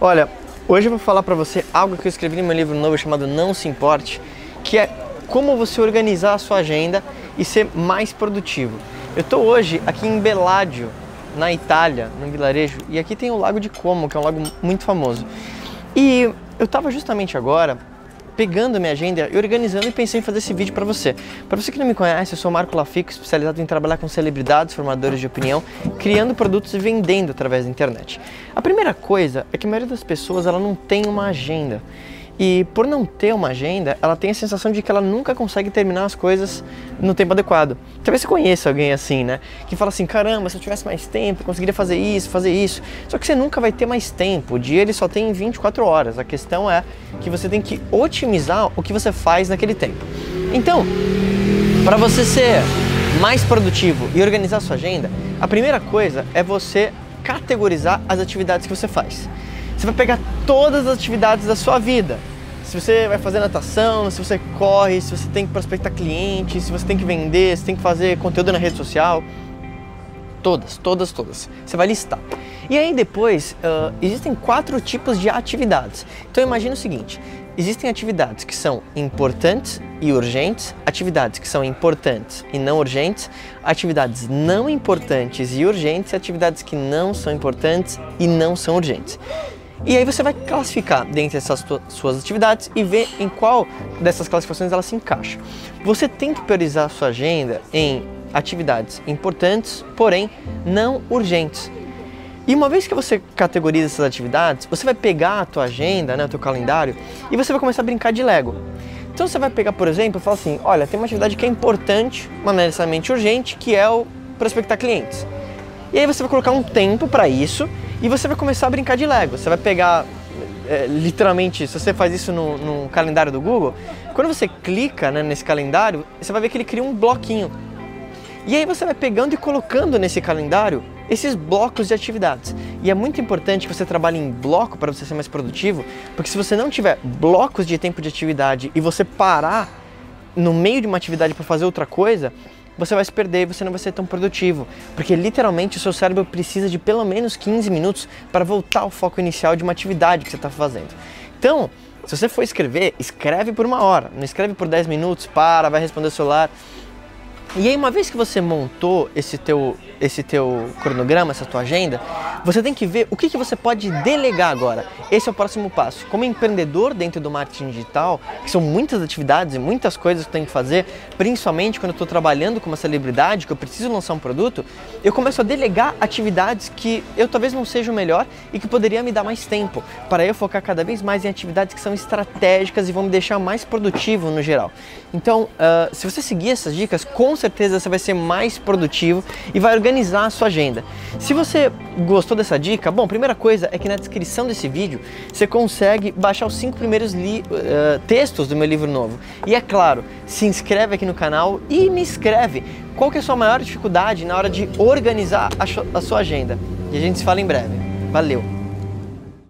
Olha, hoje eu vou falar para você algo que eu escrevi no meu livro novo chamado Não Se Importe, que é como você organizar a sua agenda e ser mais produtivo. Eu estou hoje aqui em Beládio, na Itália, no vilarejo, e aqui tem o Lago de Como, que é um lago muito famoso. E eu estava justamente agora pegando a minha agenda e organizando e pensei em fazer esse vídeo para você. Para você que não me conhece, eu sou Marco Lafico, especializado em trabalhar com celebridades, formadores de opinião, criando produtos e vendendo através da internet. A primeira coisa é que a maioria das pessoas ela não tem uma agenda. E por não ter uma agenda, ela tem a sensação de que ela nunca consegue terminar as coisas no tempo adequado. Talvez você conheça alguém assim, né? Que fala assim: caramba, se eu tivesse mais tempo, eu conseguiria fazer isso, fazer isso. Só que você nunca vai ter mais tempo. O dia ele só tem 24 horas. A questão é que você tem que otimizar o que você faz naquele tempo. Então, para você ser mais produtivo e organizar sua agenda, a primeira coisa é você categorizar as atividades que você faz. Você vai pegar todas as atividades da sua vida. Se você vai fazer natação, se você corre, se você tem que prospectar clientes, se você tem que vender, se tem que fazer conteúdo na rede social. Todas, todas, todas. Você vai listar. E aí depois, uh, existem quatro tipos de atividades. Então imagine o seguinte, existem atividades que são importantes e urgentes, atividades que são importantes e não urgentes, atividades não importantes e urgentes, atividades que não são importantes e não são urgentes. E aí você vai classificar dentre essas suas atividades e ver em qual dessas classificações ela se encaixa. Você tem que priorizar a sua agenda em atividades importantes, porém não urgentes. E uma vez que você categoriza essas atividades, você vai pegar a tua agenda, né, o teu calendário, e você vai começar a brincar de Lego. Então você vai pegar, por exemplo, e falar assim, olha, tem uma atividade que é importante, mas não é necessariamente urgente, que é o prospectar clientes. E aí você vai colocar um tempo para isso e você vai começar a brincar de Lego. Você vai pegar, é, literalmente, se você faz isso no, no, calendário do Google, quando você clica né, nesse calendário, você vai ver que ele cria um bloquinho. E aí você vai pegando e colocando nesse calendário esses blocos de atividades. E é muito importante que você trabalhe em bloco para você ser mais produtivo, porque se você não tiver blocos de tempo de atividade e você parar no meio de uma atividade para fazer outra coisa, você vai se perder e você não vai ser tão produtivo, porque literalmente o seu cérebro precisa de pelo menos 15 minutos para voltar ao foco inicial de uma atividade que você está fazendo. Então, se você for escrever, escreve por uma hora, não escreve por 10 minutos, para, vai responder o celular. E aí, uma vez que você montou esse teu, esse teu cronograma, essa tua agenda, você tem que ver o que, que você pode delegar agora. Esse é o próximo passo. Como empreendedor dentro do marketing digital, que são muitas atividades e muitas coisas que eu tenho que fazer, principalmente quando eu estou trabalhando com uma celebridade, que eu preciso lançar um produto, eu começo a delegar atividades que eu talvez não seja o melhor e que poderia me dar mais tempo, para eu focar cada vez mais em atividades que são estratégicas e vão me deixar mais produtivo no geral. Então, uh, se você seguir essas dicas, com certeza você vai ser mais produtivo e vai organizar a sua agenda. Se você gostou dessa dica, bom, primeira coisa é que na descrição desse vídeo você consegue baixar os cinco primeiros uh, textos do meu livro novo. E é claro, se inscreve aqui no canal e me escreve qual que é a sua maior dificuldade na hora de organizar a, a sua agenda. E a gente se fala em breve. Valeu!